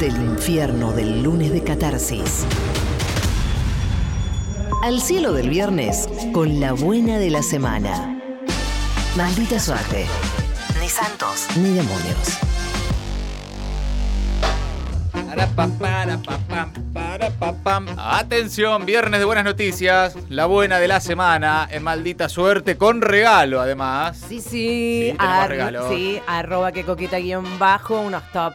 Del infierno del lunes de catarsis. Al cielo del viernes con la buena de la semana. Maldita suerte. Ni santos ni demonios. Atención, viernes de buenas noticias, la buena de la semana, en maldita suerte, con regalo además. Sí, sí, Sí, tenemos ar- regalos. sí, arroba que coqueta guion bajo, unos top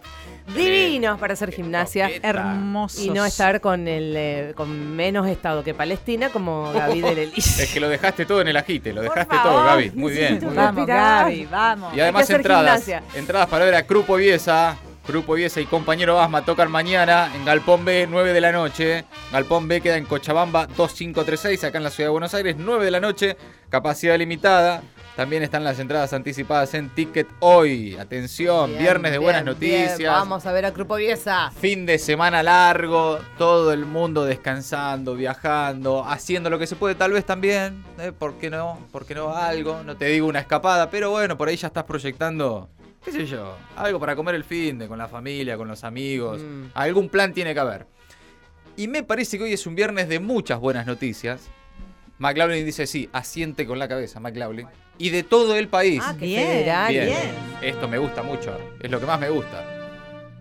divinos para hacer gimnasia. Hermosos. Y no estar con el eh, con menos estado que Palestina como Gaby del Elise. Es que lo dejaste todo en el ajite, lo dejaste todo, Gaby. Muy bien. muy bien. Vamos. Gaby, vamos. Y además entradas. gimnasia. Entradas para ver a Grupo Viesa. Grupo Viesa y compañero Asma tocan mañana en Galpón B, 9 de la noche. Galpón B queda en Cochabamba 2536, acá en la ciudad de Buenos Aires, 9 de la noche, capacidad limitada. También están las entradas anticipadas en Ticket Hoy. Atención, Bien, viernes de buenas bien. noticias. Vamos a ver a Grupo Viesa. Fin de semana largo, todo el mundo descansando, viajando, haciendo lo que se puede, tal vez también, ¿eh? ¿por qué no? ¿Por qué no algo? No te digo una escapada, pero bueno, por ahí ya estás proyectando, qué sé yo, algo para comer el fin de, con la familia, con los amigos, Mm. algún plan tiene que haber. Y me parece que hoy es un viernes de muchas buenas noticias. McLaughlin dice sí, asiente con la cabeza, McLaughlin. Y de todo el país. Ah, qué Bien. Bien. bien. Esto me gusta mucho. Es lo que más me gusta.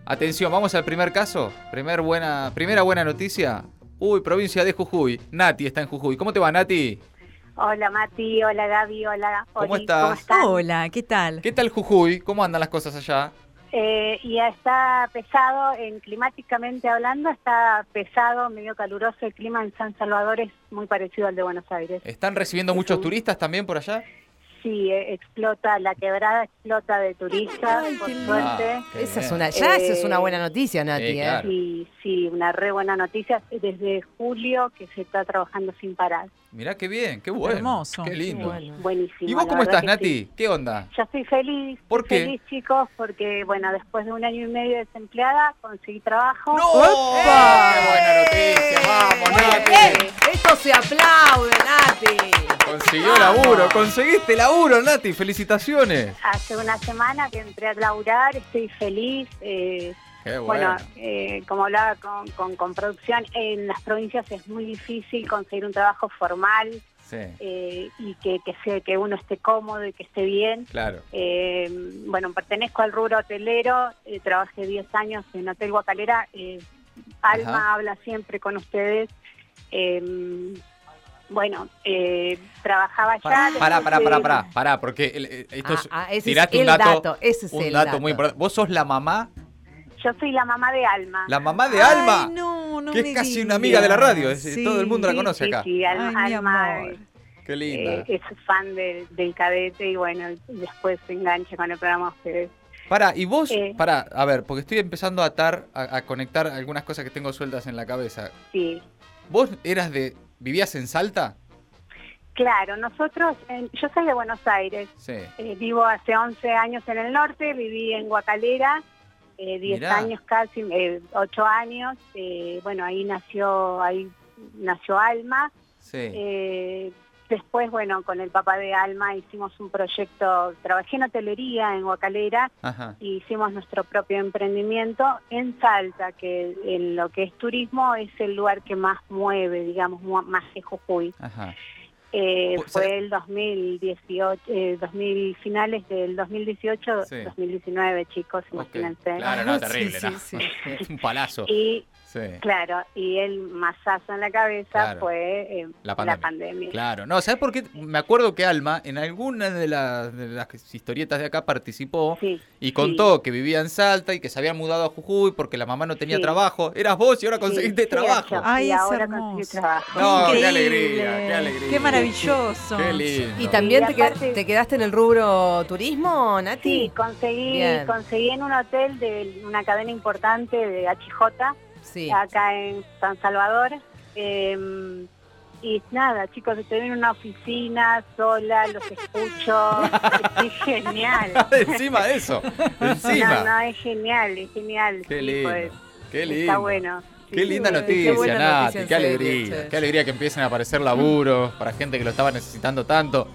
Atención, vamos al primer caso. Primer buena, primera buena noticia. Uy, provincia de Jujuy. Nati está en Jujuy. ¿Cómo te va, Nati? Hola Mati, hola Gaby, hola ¿Cómo Oli, estás? están? Hola, ¿qué tal? ¿Qué tal Jujuy? ¿Cómo andan las cosas allá? Eh, y está pesado, en climáticamente hablando, está pesado, medio caluroso el clima en San Salvador, es muy parecido al de Buenos Aires. ¿Están recibiendo muchos turistas también por allá? Sí, eh, explota, la quebrada explota de turistas, por suerte. Ah, Esa es una, ya esa es Eh, una buena noticia, Nati. sí, ¿eh? claro. Sí, sí, una re buena noticia, desde julio que se está trabajando sin parar. Mirá qué bien, qué bueno. Hermoso. Qué lindo. Bueno. Buenísimo. ¿Y vos cómo estás, Nati? sí. ¿Qué onda? Yo estoy feliz, ¿Por qué? feliz chicos, porque bueno, después de un año y medio desempleada conseguí trabajo. ¡No! ¡Qué buena noticia! ¡Vamos, Nati! Se aplaude, Nati. Consiguió laburo, conseguiste laburo, Nati. Felicitaciones. Hace una semana que entré a laburar, estoy feliz. eh, Qué bueno. bueno, eh, como hablaba con, con, con producción, en las provincias es muy difícil conseguir un trabajo formal Sí, eh, y que, que, sea, que uno esté cómodo y que esté bien. claro. Eh, bueno, pertenezco al rubro hotelero, eh, trabajé 10 años en Hotel Guacalera. eh, Alma Ajá. habla siempre con ustedes. Eh, bueno, eh, trabajaba allá. Pará, pará, pará, pará, pará, pará, porque el- eh, esto es, Ah, ah, ese es tiraste el un dato, dato, ese es un el dato, dato. muy importante. Vos sos la mamá, Yo soy la mamá de Alma. la mamá de Ay, Alma, no, no que es casi una amiga de la radio, es- Sí. todo el mundo la conoce sí, acá. Sí, Alma, Ay, mi Alma, amor. Qué linda. eh, es fan del, del cadete y bueno, después se engancha con el programa de ustedes. Pará, y vos, eh. pará, a ver, porque estoy empezando a atar, a, a conectar algunas cosas que tengo sueltas en la cabeza. Sí. ¿Vos eras de, vivías en Salta? Claro, nosotros, en- yo soy de Buenos Aires, Sí. eh, vivo hace 11 años en el norte, viví en Guacalera, eh, 10 Mirá. años casi, eh, 8 años, eh, bueno, ahí nació, ahí nació Alma, Sí. Eh, después, bueno, con el papá de Alma hicimos un proyecto, trabajé en hotelería en Guacalera, y hicimos nuestro propio emprendimiento en Salta, que en lo que es turismo es el lugar que más mueve, digamos, más que Jujuy. Ajá. Eh, Pues, fue ¿sabe? el 2018, eh, 2000, finales del 2018, Sí. 2019, chicos, Ok. imagínense. Claro, no, terrible, sí, no. sí. Un palazo. Y Sí. claro, y el masazo en la cabeza Claro. fue eh, La la pandemia. Claro, no, ¿sabes por qué? Me acuerdo que Alma en alguna de las, de las historietas de acá participó Sí, y contó que vivía en Salta y que se habían mudado a Jujuy porque la mamá no tenía Sí. trabajo. Eras vos y ahora conseguiste sí, trabajo. Ay, y es ahora hermoso. conseguí trabajo. No, qué alegría, qué alegría. Qué maravilloso. Qué lindo. ¿Y también Y te, qued- aparte- te quedaste en el rubro turismo, Nati? Sí, conseguí, Bien. conseguí en un hotel de una cadena importante de HJ, Sí. acá en San Salvador. eh, y nada, chicos, estoy en una oficina sola, los escucho. Estoy genial. Encima de eso. Encima. no, es genial, es genial. Qué sí, lindo. pues, Qué lindo. Está bueno. Sí, Qué linda sí, noticia, Nati, noticia, qué alegría, qué alegría que empiecen a aparecer laburos para gente que lo estaba necesitando tanto.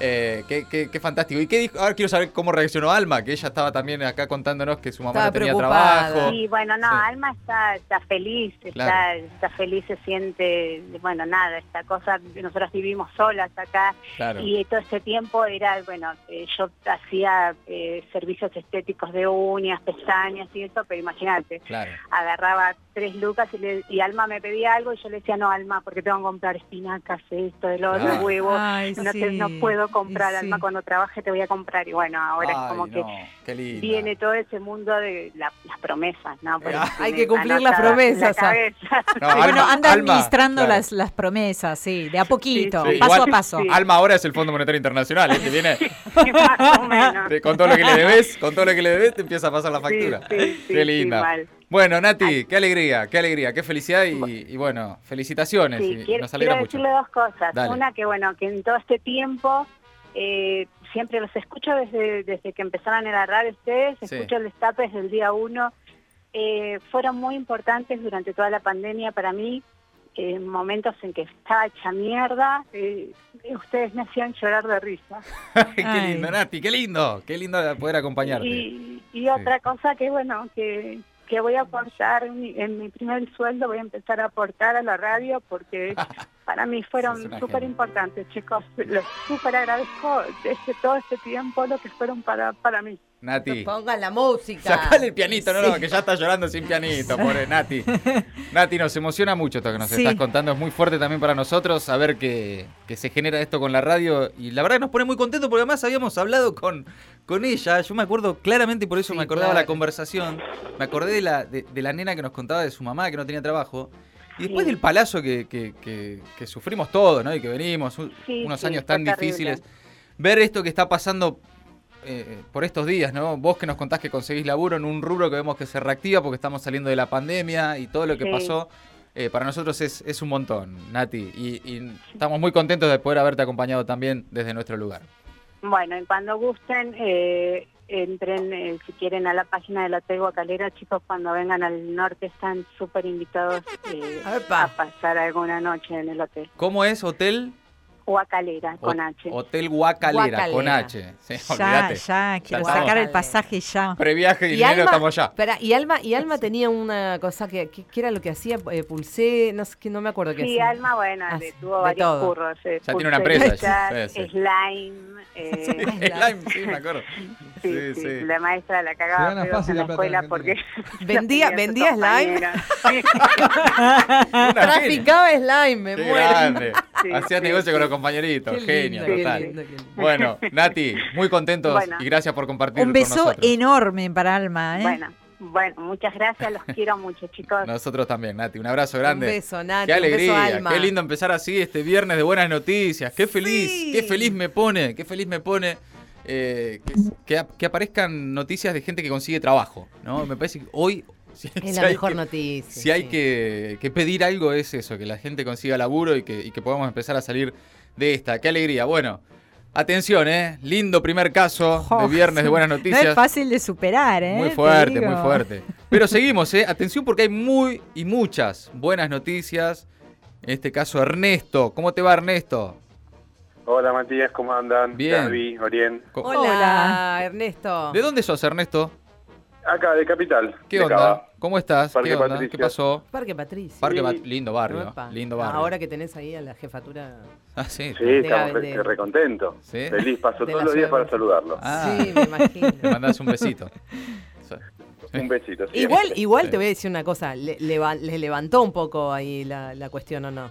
Eh, qué, qué- qué fantástico. ¿Y qué dijo? Ahora quiero saber cómo reaccionó Alma, que ella estaba también acá contándonos que su mamá Estaba no tenía preocupada. trabajo. Y bueno, no, Sí. Alma está, está feliz, está, Claro. está feliz, se siente, bueno, nada, esta cosa, nosotros vivimos solas acá Claro. y todo ese tiempo era, bueno, eh, yo hacía eh, servicios estéticos de uñas, pestañas y eso, pero imagínate, Claro. agarraba tres lucas y, le- y Alma me pedía algo y yo le decía, no, Alma, porque tengo que comprar espinacas, esto, el otro, Claro. huevos, Ay, no, te- sí. no puedo comprar, Alma, cuando trabaje te voy a comprar. Y bueno, ahora es como que no, qué lindo. viene todo ese mundo de la- las promesas, ¿no? Porque Ah. Hay que cumplir las la promesas, ah. No, bueno, anda Alma, administrando claro. las, las promesas, sí, de a poquito, Sí, paso igual- a paso. Sí. Alma ahora es el Fondo Monetario Internacional, ¿eh? que viene Más o menos. con todo lo que le debes, con todo lo que le debes te empieza a pasar la factura. Sí, sí, sí, qué sí, linda. mal. Bueno, Nati, qué alegría, qué alegría, qué felicidad y, y bueno, felicitaciones. Sí, y quiero, nos alegra quiero mucho. decirle dos cosas. Dale. Una, que bueno, que en todo este tiempo eh, siempre los escucho desde, desde que empezaron en la radio ustedes, Sí. escucho el destape desde el día uno. Eh, fueron muy importantes durante toda la pandemia para mí, en momentos en que estaba hecha mierda, eh, ustedes me hacían llorar de risa. qué Ay. lindo, Nati, qué lindo, qué lindo poder acompañarte. Y, y otra cosa que, bueno, que, que voy a aportar en mi, en mi primer sueldo, voy a empezar a aportar a la radio porque para mí fueron súper importantes, chicos. Los súper agradezco desde todo este tiempo lo que fueron para, para mí. Nati. Pongan la música. Sacale el pianito, no, no, que ya está llorando sin pianito, pobre Nati. Nati, nos emociona mucho esto que nos Sí. estás contando, es muy fuerte también para nosotros saber que, que se genera esto con la radio y la verdad que nos pone muy contentos porque además habíamos hablado con, con ella, yo me acuerdo claramente y por eso Sí, me acordaba claro. la conversación, me acordé de la, de, de la nena que nos contaba de su mamá que no tenía trabajo y después Sí. del palazo que, que- que- que sufrimos todos, ¿no? Y que venimos, Sí, unos sí, años tan difíciles, ver esto que está pasando eh, por estos días, ¿no? Vos que nos contás que conseguís laburo en un rubro que vemos que se reactiva porque estamos saliendo de la pandemia y todo lo que pasó, eh, para nosotros es, es un montón, Nati. Y, y estamos muy contentos de poder haberte acompañado también desde nuestro lugar. Bueno, y cuando gusten, eh, entren, eh, si quieren, a la página del Hotel Guacalera. Chicos, cuando vengan al norte están súper invitados eh, a pasar alguna noche en el hotel. ¿Cómo es Hotel? Guacalera, con H. Hotel Guacalera, con. H. Sí, Ya, olvídate. ya, quiero estamos. sacar el pasaje ya. Previaje y, Y dinero Alma, estamos allá. espera, y Alma, y Alma tenía una cosa que, que, que era lo que hacía, eh, pulsé, no sé, que no me acuerdo qué Sí, hacía. Alma, bueno, Ah, sí, tuvo de varios todo. curros. eh, Ya tiene una empresa, sí, sí. Slime. eh, Slime, sí, me acuerdo. Sí, Sí. La maestra la cagaba en la escuela porque... Vendía- vendía slime. Traficaba slime, me Qué muero. grande. Sí, Hacías sí, negocio sí. con los compañeritos. Qué Genio, lindo, qué total. lindo, qué lindo. Bueno, Nati, muy contentos Bueno. y gracias por compartir Un con beso nosotros. enorme para Alma, ¿eh? Bueno, bueno, muchas gracias, los quiero mucho, chicos. Nosotros también, Nati. Un abrazo grande. Un beso, Nati. Qué un beso, alegría, Alma. qué lindo empezar así este viernes de buenas noticias. Qué feliz, Sí. qué feliz me pone, qué feliz me pone eh, que, que ap- que aparezcan noticias de gente que consigue trabajo. ¿no? Me parece que hoy, si, Es si la hay mejor que- noticia. si hay sí. que, que pedir algo es eso, que la gente consiga laburo y que, y que podamos empezar a salir de esta. Qué alegría. Bueno, atención, ¿eh? Lindo primer caso de Oh, viernes de buenas No noticias. es fácil de superar, ¿eh? Muy Te fuerte, muy fuerte. Pero seguimos, ¿eh? Atención porque hay muy y muchas buenas noticias. En este caso, Ernesto. ¿Cómo te va, Ernesto? Hola Matías, ¿cómo andan? Bien. Gaby, Orien. Hola, Hola. Ernesto. ¿De dónde sos, Ernesto? Acá, de Capital. ¿Qué de onda? Cava. ¿Cómo estás? Parque ¿Qué onda? ¿Qué pasó? Parque Patricia. Parque Sí. Pat- lindo barrio, lindo barrio. Ahora que tenés ahí a la jefatura. Ah, sí. Sí, De- estamos re, recontentos. ¿Sí? Feliz, paso De todos los días para saludarlo. Ah, Sí, me imagino. le mandás un besito. Un besito. sí. Igual, igual Sí. te voy a decir una cosa, le, les levantó un poco ahí la, la cuestión o no.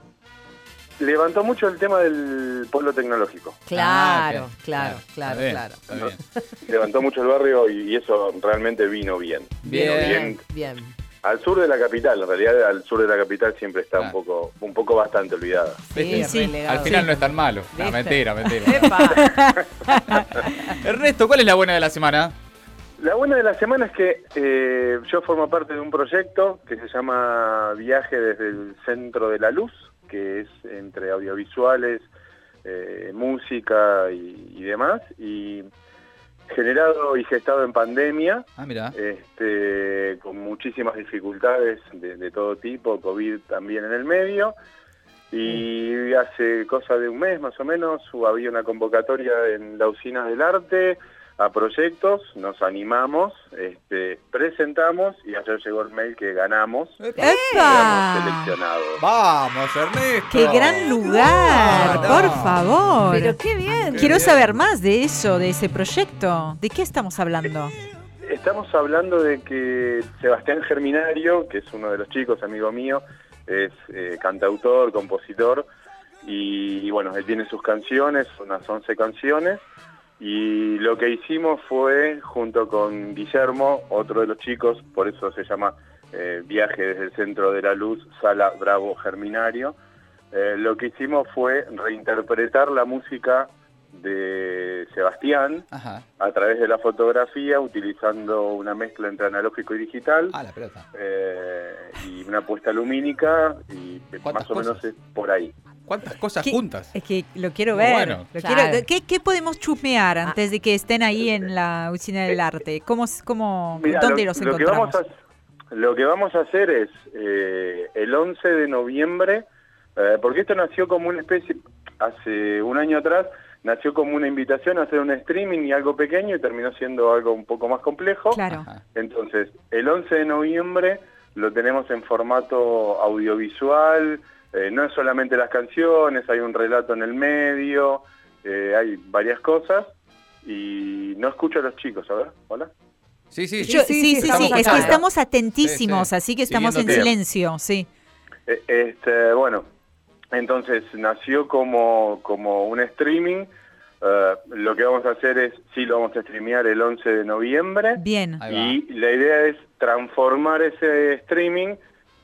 Levantó mucho el tema del pueblo tecnológico. Claro, Ah, claro, claro, Está bien, claro. está bien. Levantó mucho el barrio y, y eso realmente vino bien. Bien. bien, bien. Al sur de la capital, en realidad al sur de la capital siempre está Claro. un poco un poco bastante olvidada. Al final no es tan malo. No, mentira, mentira. Epa. Ernesto, ¿cuál es la buena de la semana? La buena de la semana es que eh, yo formo parte de un proyecto que se llama Viaje desde el Centro de la Luz, que es entre audiovisuales, eh, música y, y demás, y generado y gestado en pandemia, Ah, mira. este, con muchísimas dificultades de, de todo tipo, COVID también en el medio. Y hace cosa de un mes más o menos había una convocatoria en la usina del arte a proyectos, nos animamos, este, presentamos y ayer llegó el mail que ganamos, ¡Epa! seleccionados. Vamos, Ernesto. ¡Qué gran lugar! No, no. Por favor. Pero qué bien. Quiero saber más de eso, de ese proyecto. ¿De qué estamos hablando? Estamos hablando de que Sebastián Germinario, que es uno de los chicos, amigo mío, es eh, cantautor, compositor, y, y bueno, él tiene sus canciones, unas 11 canciones, y lo que hicimos fue, junto con Guillermo, otro de los chicos, por eso se llama eh, Viaje desde el Centro de la Luz, Sala Bravo Germinario, eh, lo que hicimos fue reinterpretar la música de Sebastián, Ajá. a través de la fotografía, utilizando una mezcla entre analógico y digital, Ah, la pelota. eh, y una puesta lumínica, y ¿Cuántas más o menos es por ahí. ¿Cuántas cosas ¿Qué- juntas? Es que lo quiero ver. bueno. lo Claro. quiero- ¿qué, qué podemos chusmear antes de que estén ahí en la usina del arte? ¿Cómo, cómo, Mira, ¿Dónde lo, los lo que encontramos? vamos a, lo que vamos a hacer es, eh, el 11 de noviembre, eh, porque esto nació como una especie, hace un año atrás, nació como una invitación a hacer un streaming y algo pequeño y terminó siendo algo un poco más complejo. Claro. Ajá. Entonces, el 11 de noviembre lo tenemos en formato audiovisual, eh, no es solamente las canciones, hay un relato en el medio, eh, hay varias cosas y no escucho a los chicos, a ver, hola. Sí, sí, Yo- sí, sí, sí, sí, es que estamos atentísimos, Sí, sí. así que estamos en silencio, sí. Eh, Este, bueno, entonces nació como, como un streaming. eh, lo que vamos a hacer es, sí, lo vamos a streamear el 11 de noviembre. Bien. Y la idea es transformar ese streaming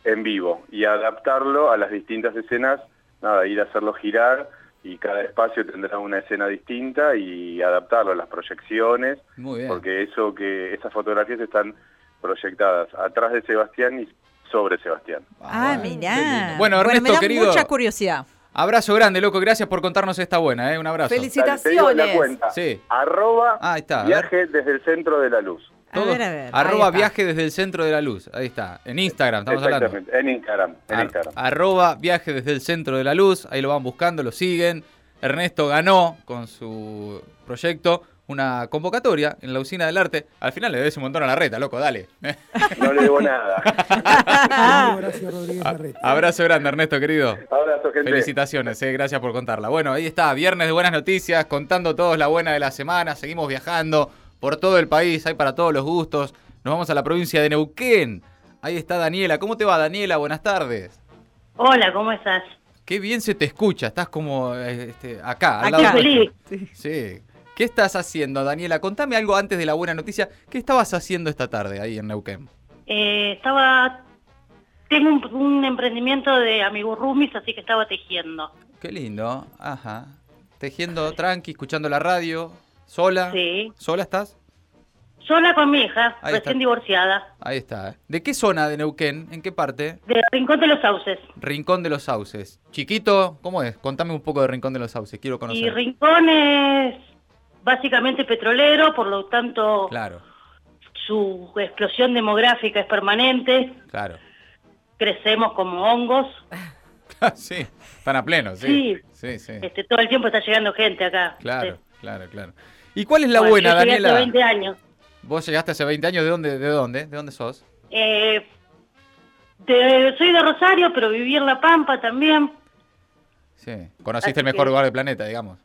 en vivo y adaptarlo a las distintas escenas, nada, ir a hacerlo girar y cada espacio tendrá una escena distinta y adaptarlo a las proyecciones, Muy bien. porque eso que esas fotografías están proyectadas atrás de Sebastián y sobre Sebastián. Ah, bueno. Qué mirá. Bueno, Ernesto, me da querido. mucha curiosidad. Abrazo grande, loco. Gracias por contarnos esta buena, ¿eh? Un abrazo. Felici- Dale, te digo la Felicitaciones. cuenta. Sí. Arroba Ah, ahí está, viaje desde el centro de la luz. A Todo- ver, a ver. Arroba Ahí está. viaje desde el centro de la luz. Ahí está. En Instagram, estamos hablando. Exactamente, en Instagram. En Ar- Instagram. arroba viaje desde el centro de la luz. Ahí lo van buscando, lo siguen. Ernesto ganó con su proyecto una convocatoria en la usina del arte. Al final le debes un montón a la reta, loco, dale. No le debo nada. Horacio Rodríguez Larreta. Abrazo grande, Ernesto, querido. Abrazo, gente. Felicitaciones, eh, gracias por contarla. Bueno, ahí está, viernes de buenas noticias, contando todos la buena de la semana. Seguimos viajando por todo el país, hay para todos los gustos. Nos vamos a la provincia de Neuquén. Ahí está Daniela. ¿Cómo te va, Daniela? Buenas tardes. Hola, ¿cómo estás? Qué bien se te escucha, estás como eh, este, acá, al lado feliz. Sí. ¿Qué estás haciendo, Daniela? Contame algo antes de la buena noticia. ¿Qué estabas haciendo esta tarde ahí en Neuquén? Eh, estaba... Tengo un, un emprendimiento de amigurumis, así que estaba tejiendo. Qué lindo. Ajá. Tejiendo tranqui, escuchando la radio. ¿Sola? Sí. ¿Sola estás? Sola con mi hija, Ahí recién está. divorciada, Ahí está. ¿De qué zona de Neuquén? ¿En qué parte? de Rincón de los Sauces. Rincón de los Sauces. Chiquito, ¿cómo es? Contame un poco de Rincón de los Sauces, quiero Y conocer. Rincón es básicamente petrolero, por lo tanto Claro, su explosión demográfica es permanente, claro. crecemos como hongos, sí, están a pleno, sí. Sí, sí. este, todo el tiempo está llegando gente acá. Claro, Sí. claro, claro. ¿Y cuál es la Bueno, buena, yo llegué Daniela? hace 20 años. Vos llegaste hace 20 años, ¿de dónde? ¿De dónde? ¿De dónde sos? Eh, de- soy de Rosario, pero viví en La Pampa también, Sí. Conociste Así el mejor que- lugar del planeta, digamos.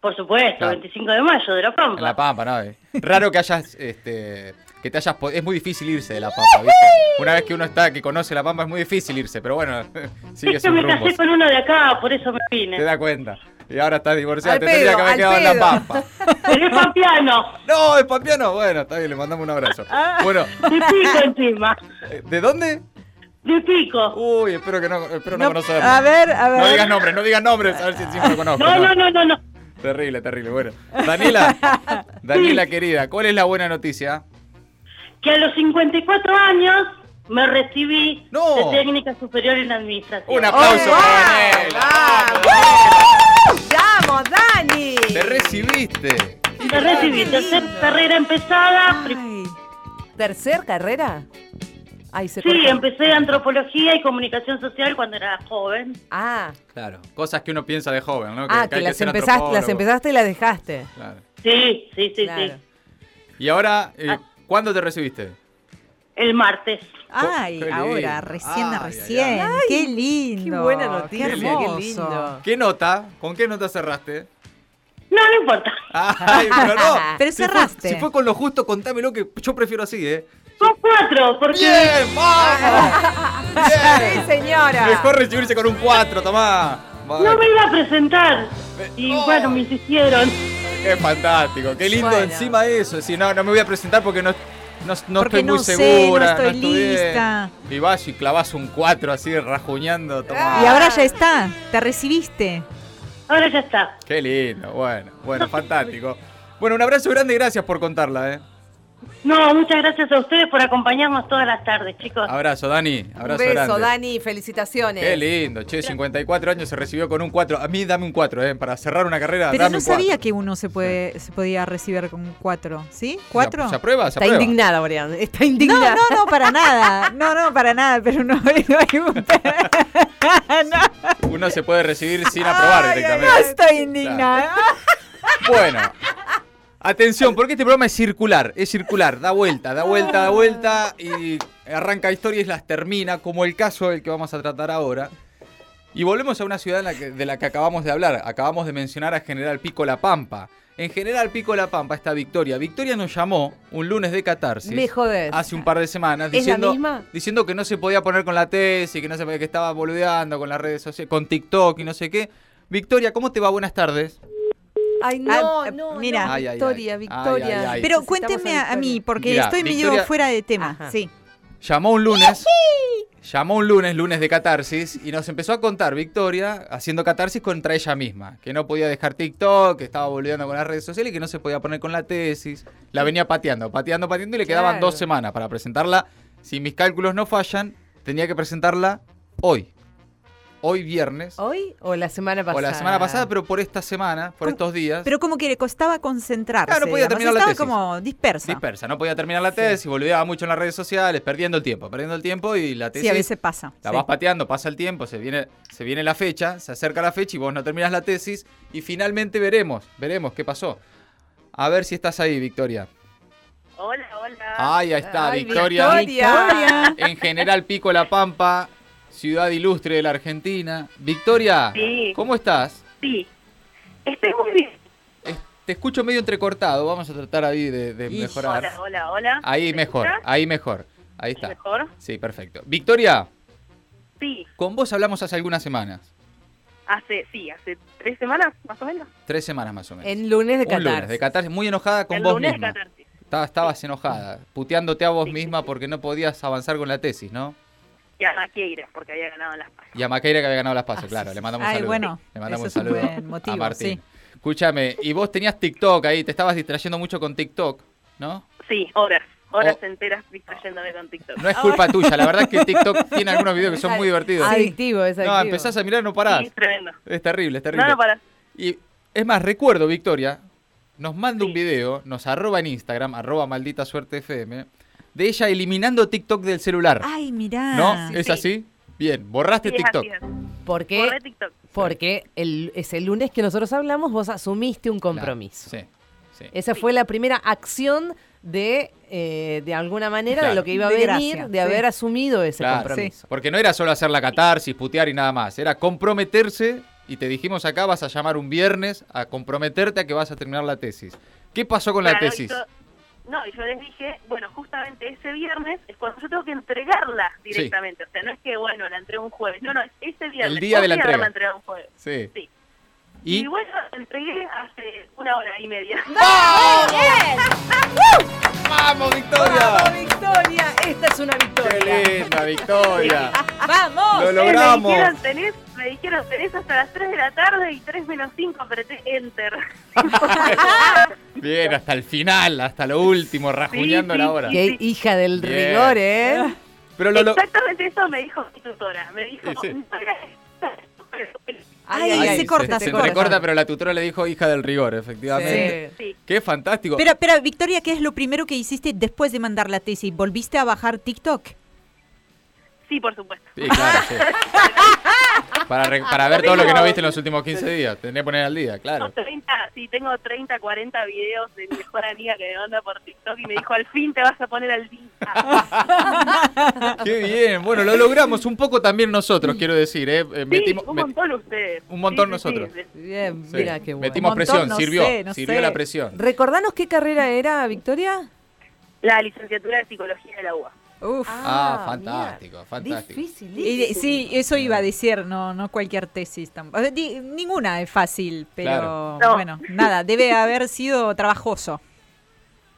por supuesto, Claro. 25 de mayo de La Pampa. En La Pampa, ¿no? Eh, Raro que hayas, este, que te hayas, es muy difícil irse de La Pampa, ¿viste? Una vez que uno está, que conoce La Pampa, es muy difícil irse, pero bueno, sigue Yo sus me casé con uno de acá, por eso me Te vine. das cuenta. Y ahora estás divorciada, te tendría pedo, que haber quedado en La pedo. Pampa. Pero es pampeano, No, es pampeano. Bueno, está bien, le mandamos un abrazo. Ah. Bueno, de pico encima, eh, ¿de dónde? de pico. Uy, espero que no, espero no, No, conocerlo. a ver, a ver. No digas nombres, no digas nombres, a ver si encima lo conozco. No, no, no, no, no. Terrible, terrible. Bueno, Daniela, Daniela querida, ¿cuál es la buena noticia? Que a los 54 años me recibí No. de técnica superior en administración. Un aplauso ¡Oh, para! Daniela. ¡Vamos! ¡Vamos, Dani! Te recibiste. Me recibí, tercer carrera empezada, Ay, ¿Tercer carrera? Ay, se Sí, cortó. empecé antropología y comunicación social cuando era joven. Ah, Claro, cosas que uno piensa de joven, ¿no? ah, que, las, empezaste, las empezaste y las dejaste. Claro. Sí, sí, sí, Claro. sí. Y ahora, eh, Ah. ¿cuándo te recibiste? El martes. Ay, Qué ahora, lindo. recién, Ay, recién. ay, qué lindo. Qué buena noticia, Qué lindo. ¿Qué nota? ¿Con qué nota cerraste? No, no importa. Ay, pero no. Pero Si fue- cerraste. Si fue, con lo justo, contámelo que yo prefiero así, ¿eh? Son cuatro, porque ¡Bien! ¡Vamos! Sí, señora. Mejor recibirse con un 4, tomá. no me iba a presentar. Y Oh. bueno, me insistieron. Qué fantástico, qué lindo Bueno. encima eso. Si no, no me voy a presentar porque no, no, no estoy muy sé, segura. no estoy lista. Y vas y clavas un 4 así rajuñando. tomá. Y ahora ya está, te recibiste. Ahora ya está. Qué lindo, bueno, bueno, fantástico. Bueno, un abrazo grande y gracias por contarla, ¿eh? No, muchas gracias a ustedes por acompañarnos todas las tardes, chicos. Abrazo, Dani. Un Abrazo beso, grande. Dani, felicitaciones. Qué lindo, che, 54 años se recibió con un 4. A mí dame un 4, ¿eh? Para cerrar una carrera, Pero dame no un 4. sabía que uno se puede se podía recibir con cuatro, ¿sí? ¿Cuatro? ¿Se aprueba? ¿Se Está aprueba? indignada, Brian. Está No, indignada. no, no, para nada. No, no, para nada, pero no, no hay un... no, Uno se puede recibir sin aprobar no directamente. estoy indignada. Bueno, atención, porque este programa es circular, es circular, da vuelta, da vuelta, da vuelta y arranca historias y las termina, como el caso del que vamos a tratar ahora. Y volvemos a una ciudad en la que- de la que acabamos de hablar, acabamos de mencionar a General Pico La Pampa. En General Pico La Pampa está Victoria. Victoria nos llamó un lunes de catarsis. Me jodés. Hace un par de semanas ¿Es la diciendo, misma? diciendo que no se podía poner con la tesis, que no se podía, que estaba boludeando con las redes sociales, con TikTok y no sé qué. Victoria, ¿cómo te va? Buenas tardes. Ay, no, Ah, no, mira. no, Ay, ay, Victoria. Victoria. Ay, ay, ay. Pero cuénteme a, a mí, porque Mira, estoy medio Victoria- fuera de tema. Ajá. Sí. Llamó un lunes. Llamó un lunes, lunes de catarsis, y nos empezó a contar Victoria haciendo catarsis contra ella misma. Que no podía dejar TikTok, que estaba volviendo con las redes sociales y que no se podía poner con la tesis. La venía pateando, pateando, pateando y le quedaban Claro. dos semanas para presentarla. Si mis cálculos no fallan, tenía que presentarla hoy. Hoy viernes. ¿Hoy o la semana pasada? O la semana pasada, pero por esta semana, por estos días. Pero como que le costaba concentrarse. Claro, no podía digamos, terminar la Estaba tesis. como dispersa. dispersa, no podía terminar la tesis, volvía mucho en las redes sociales, perdiendo el tiempo, perdiendo el tiempo y la tesis Sí, a veces pasa. La sí. vas pateando, pasa el tiempo, se viene, se viene la fecha, se acerca la fecha y vos no terminas la tesis y finalmente veremos, veremos qué pasó. A ver si estás ahí, Victoria. Hola, hola. Ay, ahí está, Ay, Victoria. Victoria. En General Pico La Pampa, ciudad ilustre de la Argentina. Victoria, Sí. ¿cómo estás? Sí. Estoy muy bien. Te escucho medio entrecortado, vamos a tratar ahí de, mejorar. Hola, hola, hola. Ahí ¿Me mejor, escuchas? ahí mejor. Ahí está. ¿Mejor? Sí, perfecto. Victoria, Sí. con vos hablamos hace algunas semanas. Hace, sí, hace tres semanas, más o menos. Tres semanas más o menos. En lunes de Un lunes catarsis. de catarsis, muy enojada con el vos lunes misma. de catarsis. Estaba- estabas enojada, puteándote a vos Sí, sí, misma sí. porque no podías avanzar con la tesis, ¿no? Y a Maqueira, porque había ganado las páginas. Y a Maqueira que había ganado las pasos, claro. Le mandamos un Ay, saludo. bueno, le mandamos eso un es un saludo buen motivo, a Martín. sí. Escúchame, y vos tenías TikTok ahí, te estabas distrayendo mucho con TikTok, ¿no? Sí, horas. Horas Oh. enteras distrayéndome con TikTok. No es culpa tuya, la verdad es que TikTok tiene algunos videos que son muy divertidos. Adictivo, es adictivo. No, empezás a mirar, no parás. Sí, tremendo. Es terrible, es terrible. No, no, para. Y es más, recuerdo, Victoria, nos manda un video, nos arroba en Instagram, arroba maldita suerte FM, de ella eliminando TikTok del celular. Ay, mirá. ¿No? sí, ¿Es sí. así? Bien, borraste Sí, TikTok. ¿Por Borré qué? TikTok. Porque el, ese lunes que nosotros hablamos, vos asumiste un Claro, compromiso. Sí, sí. Esa fue la primera acción de, eh, de alguna manera, Claro. de lo que iba a De venir, gracia, de sí. haber asumido ese Claro, compromiso. Porque no era solo hacer la catarsis, putear y nada más. Era comprometerse y te dijimos acá vas a llamar un viernes a comprometerte a que vas a terminar la tesis. ¿Qué pasó con la y tesis? No, y yo les dije, bueno, justamente ese viernes es cuando yo tengo que entregarla directamente. O sea, no es que, bueno, la entrego un jueves. No, no, es ese viernes. El día de la entrega. entregado un jueves. Sí. Sí. ¿Y? Y, bueno, entregué hace una hora y media. ¡Vamos, Victoria! ¡Vamos, Victoria! Esta es una victoria. ¡Qué linda, Victoria! ¡Vamos! Lo Eh, Me logramos. dijeron, tenés, me dijeron, tenés hasta las 3 de la tarde y 3 menos 5 apreté Enter. Bien, hasta el final, hasta lo último, rajuñando sí, la hora. sí. Qué hija del Bien. rigor, ¿eh? Pero lo, lo- Exactamente eso me dijo mi tutora. Me dijo, Sí, sí. "No hagas esto". Ay, Ay, se corta, se, se corta. entrecorta, pero la tutora le dijo hija del rigor, efectivamente. Sí. Sí. Qué fantástico. Pero, pero, Victoria, ¿qué es lo primero que hiciste después de mandar la tesis? ¿Volviste a bajar TikTok? Sí, por supuesto. Sí, claro, sí. Para, re- para ver todo lo que no viste en los últimos 15 días. Tenés que poner al día, claro. 30, sí, tengo 30, 40 videos de mi mejor amiga que me manda por TikTok y me dijo, al fin te vas a poner al día. Qué bien. Bueno, lo logramos un poco también nosotros, quiero decir. ¿eh? Eh, Sí, metimos- un met- montón ustedes. un montón Sí, sí, nosotros. sí. Bien, sí. mira qué bueno. Metimos montón, presión, no sirvió. sé, no sirvió sé. la presión. Recordanos qué carrera era, Victoria. La licenciatura de Psicología de la UBA. Uf. Ah, mira. fantástico, fantástico. Difícil. Y de- sí, eso iba a decir, no, no cualquier tesis tampoco. Di- Ninguna es fácil, pero Claro. No. bueno, nada, debe haber sido trabajoso.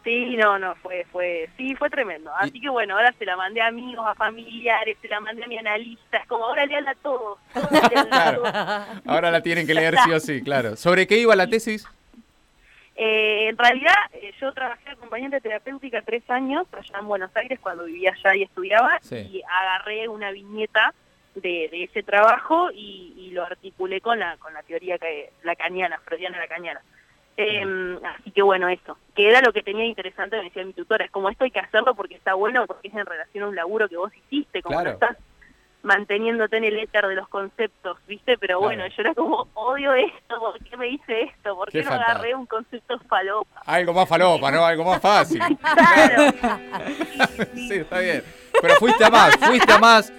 Sí, no, no, fue, fue, sí, fue tremendo. Así que bueno, ahora se la mandé a amigos, a familiares, se la mandé a mi analista. Es como, ahora léala a todos. todos léanla a Claro. todos. Ahora la tienen que leer sí o sí, claro. ¿Sobre qué iba la tesis? Eh, en realidad, eh, yo trabajé acompañante terapéutica tres años allá en Buenos Aires cuando vivía allá y estudiaba Sí. y agarré una viñeta de, de ese trabajo y, y lo articulé con la con la teoría que, lacaniana, freudiana lacaniana. Eh, así que bueno, eso, que era lo que tenía interesante, me decía mi tutora, es como esto hay que hacerlo porque está bueno, porque es en relación a un laburo que vos hiciste, como Claro. no estás manteniéndote en el éter de los conceptos, ¿viste? Pero Claro. bueno, yo era como, odio esto, ¿por qué me hice esto? ¿Por Qué qué no agarré un concepto falopa? Algo más falopa, ¿no? Algo más fácil. Claro. Sí, está bien. Pero fuiste a más, fuiste a más.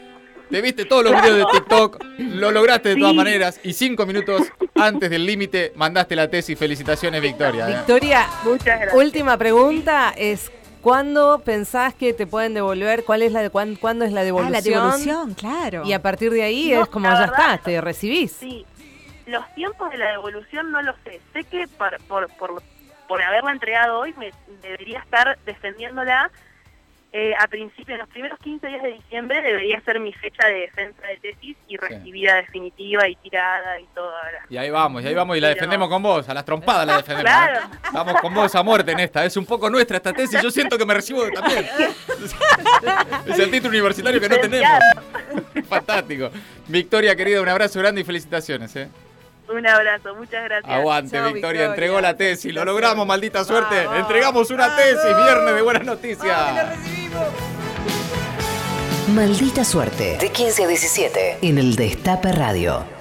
Te viste todos los videos de TikTok, lo lograste de todas maneras y cinco minutos antes del límite mandaste la tesis. Felicitaciones, Victoria. ¿eh? Victoria, Muchas gracias. última pregunta es ¿cuándo pensás que te pueden devolver? ¿Cuál es la de cuán- cuándo es la Ah, devolución? la devolución, claro. Y a partir de ahí No, es como ya verdad- está, te recibís. Sí, los tiempos de la devolución no lo sé. Sé que por, por, por, por haberla entregado hoy me debería estar defendiéndola eh, a principios, en los primeros 15 días de diciembre debería ser mi fecha de defensa de tesis y recibida definitiva y tirada y toda la... Y ahí vamos, y ahí vamos y la defendemos con vos, a las trompadas la defendemos. Claro. ¿eh? Vamos con vos a muerte en esta, es un poco nuestra esta tesis, yo siento que me recibo también. Es el título universitario que no tenemos. Fantástico. Victoria, querida, un abrazo grande y felicitaciones. ¿eh? Un abrazo, muchas gracias. Aguante, Victoria, Victoria. entregó la tesis, lo logramos, maldita suerte. Vamos. Entregamos una tesis, viernes de buenas noticias. Maldita suerte. De 15 a 17. En el Destape Radio.